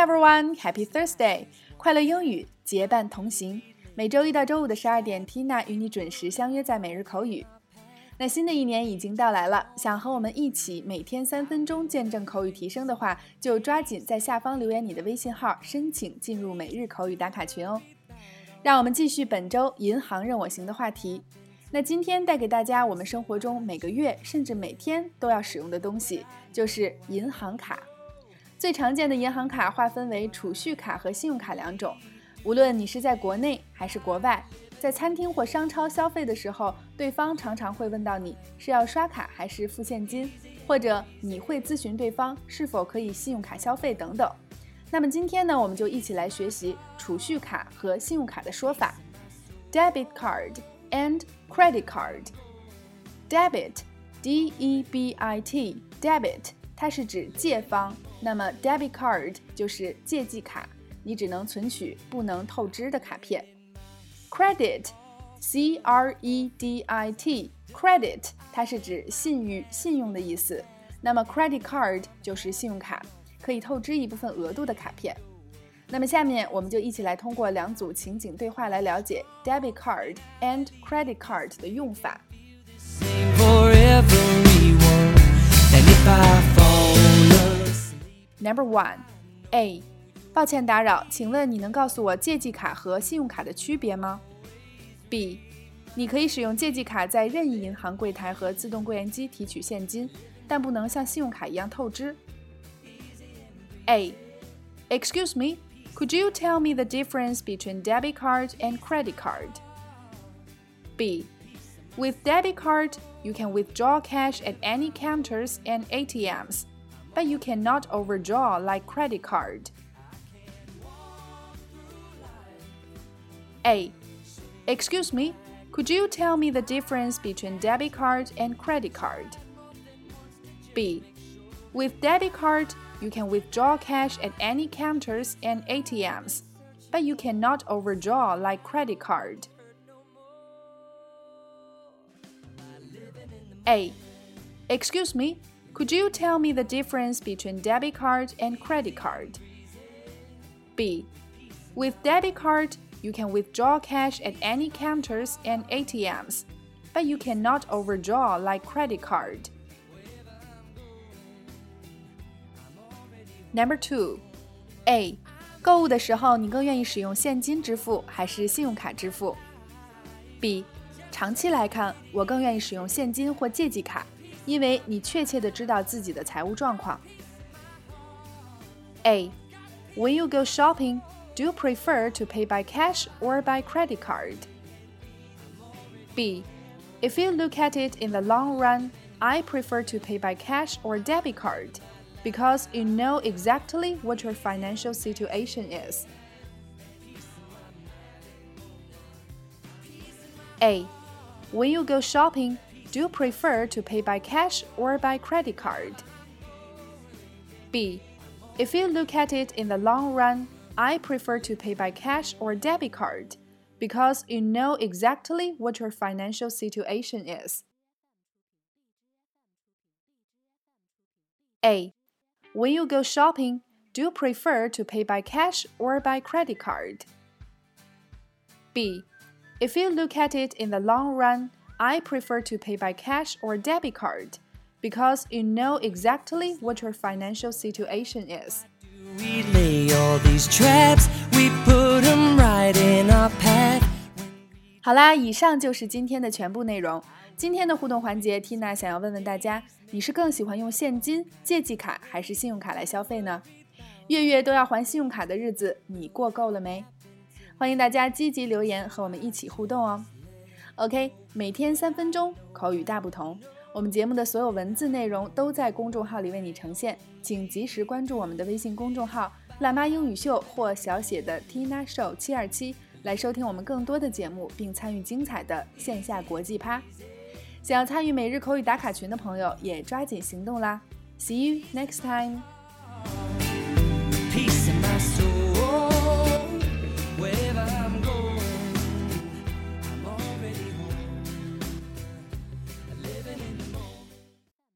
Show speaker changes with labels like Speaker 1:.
Speaker 1: everyone, Happy Thursday! 快乐英语结伴同行。每周一到周五的十二点，Tina 与你准时相约在每日口语。那新的一年已经到来了，想和我们一起每天三分钟见证口语提升的话，就抓紧在下方留言你的微信号，申请进入每日口语打卡群哦。让我们继续本周银行任我行的话题。那今天带给大家我们生活中每个月甚至每天都要使用的东西，就是银行卡。最常见的银行卡划分为储蓄卡和信用卡两种。无论你是在国内还是国外。在餐厅或商超消费的时候，对方常常会问到你是要刷卡还是付现金，或者你会咨询对方是否可以信用卡消费等等。那么今天呢，我们就一起来学习储蓄卡和信用卡的说法：debit card and credit card。debit，D-E-B-I-T，debit，它是指借方，那么 debit card 就是借记卡，你只能存取不能透支的卡片。Credit, C R E D I T, credit，它是指信誉、信用的意思。那么 credit card 就是信用卡，可以透支一部分额度的卡片。那么下面我们就一起来通过两组情景对话来了解 debit card and credit card 的用法。Number one, A. 抱歉打扰，请问你能告诉我借记卡和信用卡的区别吗？B，你可以使用借记卡在任意银行柜台和自动柜员机提取现金，但不能像信用卡一样透支。A，Excuse me, could you tell me the difference between debit card and credit card? B, with debit card, you can withdraw cash at any counters and ATMs, but you cannot overdraw like credit card. A. Excuse me, could you tell me the difference between debit card and credit card? B. With debit card, you can withdraw cash at any counters and ATMs, but you cannot overdraw like credit card. A. Excuse me, could you tell me the difference between debit card and credit card? B. With debit card, you can withdraw cash at any counters and ATMs, but you cannot overdraw like credit card. Number two, A. 购物的时候，你更愿意使用现金支付还是信用卡支付？B. 长期来看，我更愿意使用现金或借记卡， 因为你确切的知道自己的财务状况。A. When you go shopping, do you prefer to pay by cash or by credit card? B. If you look at it in the long run, I prefer to pay by cash or debit card because you know exactly what your financial situation is. A. When you go shopping, do you prefer to pay by cash or by credit card? B. If you look at it in the long run, I prefer to pay by cash or debit card because you know exactly what your financial situation is. A. When you go shopping, do you prefer to pay by cash or by credit card? B. If you look at it in the long run, I prefer to pay by cash or debit card because you know exactly what your financial situation is. We lay all these traps, we put them right in our path. 好啦，以上就是今天的全部内容。今天的互动环节，Tina 想要问问大家，你是更喜欢用现金、借记卡还是信用卡来消费呢？月月都要还信用卡的日子，你过够了没？欢迎大家积极留言和我们一起互动哦。ok 每天三分钟口语大不同。我们节目的所有文字内容都在公众号里为你呈现请及时关注我们的微信公众号辣妈英语秀或小写的 tina show 七二七来收听我们更多的节目并参与精彩的线下国际趴。想要参与每日口语打卡群的朋友也抓紧行动啦。See you next time